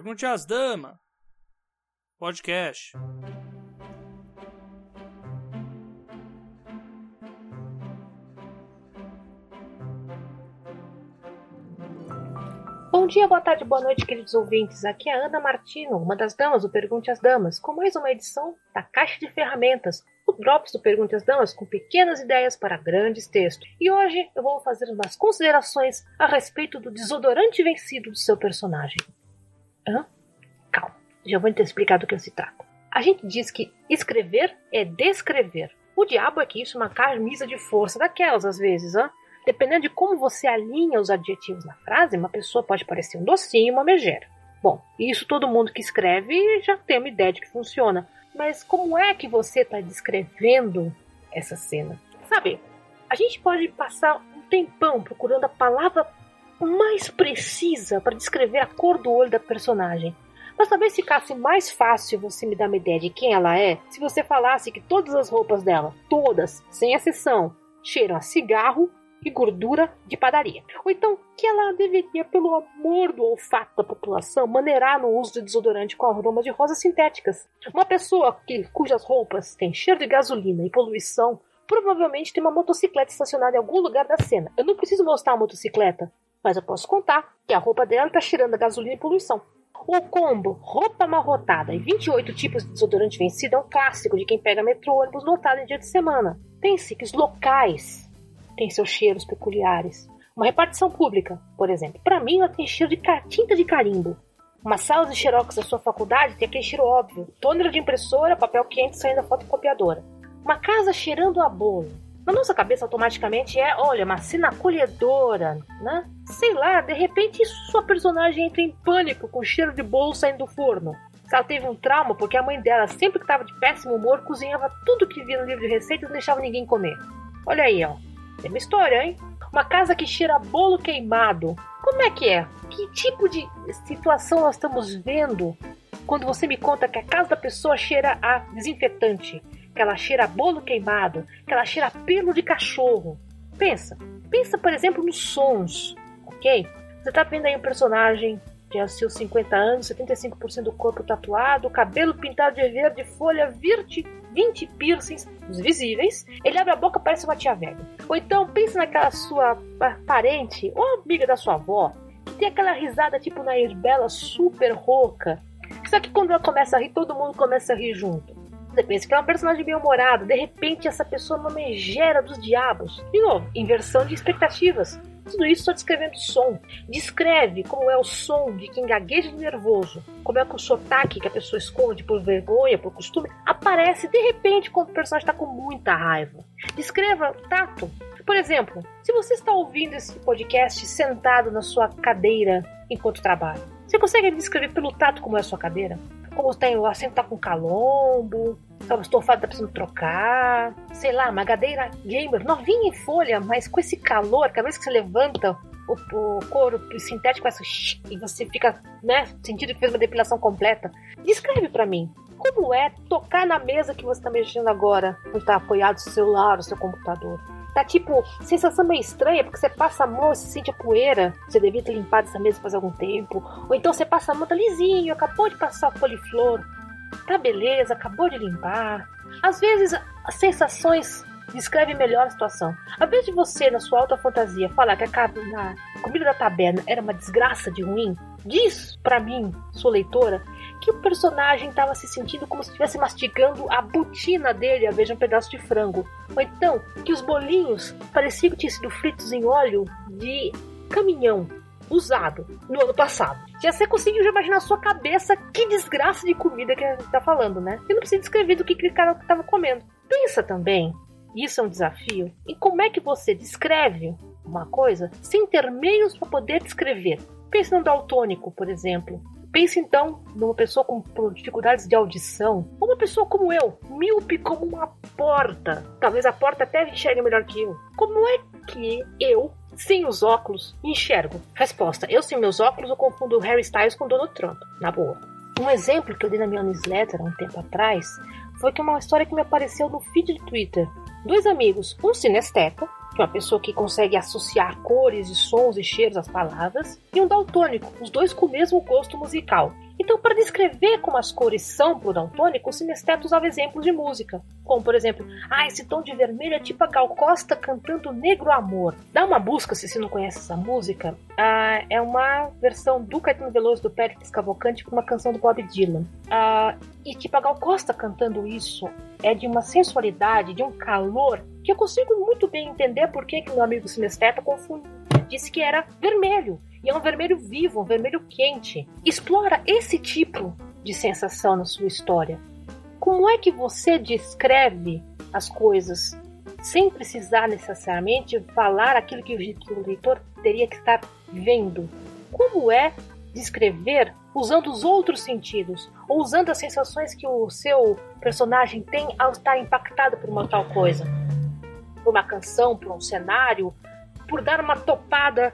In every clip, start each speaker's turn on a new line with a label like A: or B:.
A: Pergunte às damas. Podcast.
B: Bom dia, boa tarde, boa noite, queridos ouvintes. Aqui é a Ana Martino, uma das damas do Pergunte às Damas, com mais uma edição da Caixa de Ferramentas, o Drops do Pergunte às Damas com pequenas ideias para grandes textos. E hoje eu vou fazer umas considerações a respeito do desodorante vencido do seu personagem. Hã? Calma, já vou te explicar do que se trata. A gente diz que escrever é descrever. O diabo é que isso é uma camisa de força daquelas às vezes, hã? Dependendo de como você alinha os adjetivos na frase, uma pessoa pode parecer um docinho e uma megera. Bom, isso todo mundo que escreve já tem uma ideia de que funciona. Mas como é que você está descrevendo essa cena? Sabe, a gente pode passar um tempão procurando a palavra mais precisa para descrever a cor do olho da personagem. Mas talvez ficasse mais fácil você me dar uma ideia de quem ela é se você falasse que todas as roupas dela, todas, sem exceção, cheiram a cigarro e gordura de padaria. Ou então que ela deveria, pelo amor do olfato da população, maneirar no uso de desodorante com aroma de rosas sintéticas. Uma pessoa que, cujas roupas têm cheiro de gasolina e poluição provavelmente tem uma motocicleta estacionada em algum lugar da cena. Eu não preciso mostrar a motocicleta, mas eu posso contar que a roupa dela está cheirando a gasolina e poluição. O combo roupa amarrotada e 28 tipos de desodorante vencido é um clássico de quem pega metrô ônibus lotado em dia de semana. Pense que os locais têm seus cheiros peculiares. Uma repartição pública, por exemplo, para mim ela tem cheiro de tinta de carimbo. Uma sala de xerox da sua faculdade tem aquele cheiro óbvio. Tônera de impressora, papel quente saindo da fotocopiadora. Uma casa cheirando a bolo. Na nossa cabeça automaticamente é, olha, uma cena acolhedora, né? Sei lá, de repente sua personagem entra em pânico com cheiro de bolo saindo do forno. Se ela teve um trauma porque a mãe dela, sempre que estava de péssimo humor, cozinhava tudo que via no livro de receitas e não deixava ninguém comer. Olha aí, ó. Tem uma história, hein? Uma casa que cheira bolo queimado. Como é que é? Que tipo de situação nós estamos vendo quando você me conta que a casa da pessoa cheira a desinfetante, que ela cheira bolo queimado, que ela cheira pelo de cachorro? Pensa. Pensa, por exemplo, nos sons, ok? Você tá vendo aí um personagem de seus 50 anos, 75% do corpo tatuado, cabelo pintado de verde, folha verde 20 piercings visíveis, ele abre a boca parece uma tia velha. Ou então pensa naquela sua parente ou amiga da sua avó, que tem aquela risada tipo na Bela super rouca. Só que quando ela começa a rir, todo mundo começa a rir junto. Você pensa que é uma personagem bem humorada, de repente essa pessoa é uma megera dos diabos. De novo, inversão de expectativas. Tudo isso só descrevendo som. Descreve como é o som de quem gagueja de nervoso, como é que o sotaque que a pessoa esconde por vergonha, por costume, aparece de repente quando o personagem está com muita raiva. Descreva tato. Por exemplo, se você está ouvindo esse podcast sentado na sua cadeira enquanto trabalha, você consegue descrever pelo tato como é a sua cadeira? Como tem, o assento tá com calombo, o estofado tá precisando trocar, sei lá, uma cadeira gamer novinha em folha, mas com esse calor, cada vez que você levanta o, o couro sintético faz e você fica, né, sentindo que fez uma depilação completa. Descreve para mim. Como é tocar na mesa que você tá mexendo agora, onde tá apoiado o celular, o seu computador? Tá tipo, sensação meio estranha, porque você passa a mão e se sente a poeira. Você devia ter limpado essa mesa faz algum tempo. Ou então você passa a mão, tá lisinho, acabou de passar a foliflor. Tá beleza, acabou de limpar. Às vezes, as sensações descrevem melhor a situação. Ao invés de você, na sua alta fantasia, falar que a comida da taberna era uma desgraça de ruim, diz para mim, sua leitora, que o personagem estava se sentindo como se estivesse mastigando a botina dele a vez um pedaço de frango. Ou então, que os bolinhos pareciam que tinham sido fritos em óleo de caminhão usado no ano passado. Já você conseguiu já imaginar na sua cabeça que desgraça de comida que ele tá falando, né? E não precisa descrever do que aquele cara tava comendo. Pensa também, isso é um desafio, em como é que você descreve uma coisa sem ter meios para poder descrever. Pense no daltônico, por exemplo. Pense então numa pessoa com dificuldades de audição, uma pessoa como eu, míope como uma porta. Talvez a porta até enxergue melhor que eu. Como é que eu, sem os óculos, enxergo? Resposta: eu sem meus óculos eu confundo Harry Styles com Donald Trump. Na boa. Um exemplo que eu dei na minha newsletter há um tempo atrás foi que uma história que me apareceu no feed de Twitter. Dois amigos, um é uma pessoa que consegue associar cores e sons e cheiros às palavras, e um daltônico, os dois com o mesmo gosto musical. Então, para descrever como as cores são para o daltônico, o sinesteto usava exemplos de música, como por exemplo, ah, esse tom de vermelho é tipo a Gal Costa cantando Negro Amor. Dá uma busca se você não conhece essa música. Ah, é uma versão do Caetano Veloso do Pérez Cavalcante com uma canção do Bob Dylan. Ah, e tipo a Gal Costa cantando isso é de uma sensualidade, de um calor que eu consigo muito bem entender por que meu amigo sinesteta confunde, disse que era vermelho. E é um vermelho vivo, um vermelho quente. Explora esse tipo de sensação na sua história. Como é que você descreve as coisas sem precisar necessariamente falar aquilo que o leitor teria que estar vendo? Como é descrever usando os outros sentidos, ou usando as sensações que o seu personagem tem ao estar impactado por uma tal coisa? Por uma canção, por um cenário, por dar uma topada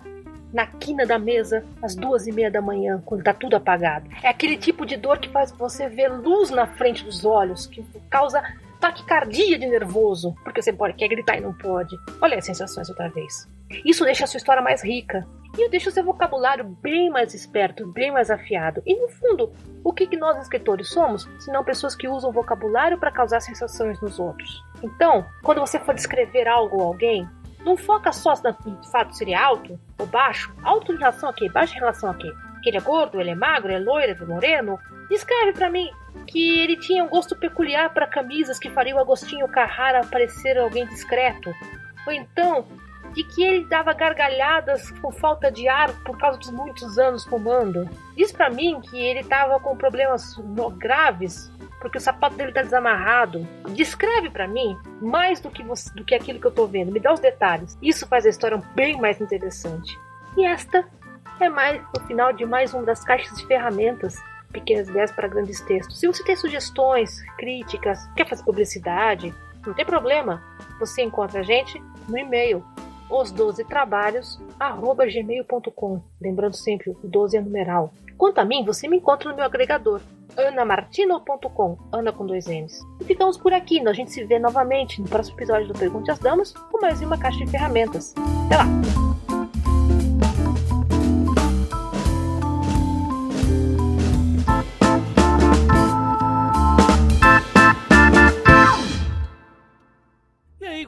B: na quina da mesa às duas e meia da manhã, quando tá tudo apagado. É aquele tipo de dor que faz você ver luz na frente dos olhos, que causa taquicardia de nervoso, porque você pode, quer gritar e não pode. Olha as sensações outra vez. Isso deixa a sua história mais rica. E deixa o seu vocabulário bem mais esperto, bem mais afiado. E no fundo, o que, nós escritores somos, se não pessoas que usam vocabulário para causar sensações nos outros? Então, quando você for descrever algo ou alguém, não foca só no fato de ser alto ou baixo. Alto em relação a quê? Baixo em relação a quê? Que ele é gordo, ele é magro, ele é loiro, ele é moreno? Descreve para mim que ele tinha um gosto peculiar para camisas que faria o Agostinho Carrara parecer alguém discreto. Ou então, de que ele dava gargalhadas com falta de ar por causa dos muitos anos fumando. Diz para mim que ele estava com problemas graves porque o sapato dele tá desamarrado. Descreve para mim mais do que, você, do que aquilo que eu tô vendo. Me dá os detalhes. Isso faz a história bem mais interessante. E esta é mais o final de mais uma das caixas de ferramentas pequenas ideias para grandes textos. Se você tem sugestões, críticas, quer fazer publicidade, não tem problema. Você encontra a gente no e-mail os 12 trabalhos gmail.com. Lembrando sempre, o 12 é numeral. Quanto a mim, você me encontra no meu agregador anamartino.com, Ana com dois N's. E ficamos por aqui, a gente se vê novamente no próximo episódio do Pergunte às Damas com mais uma caixa de ferramentas. Até lá!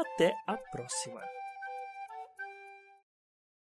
A: até a próxima.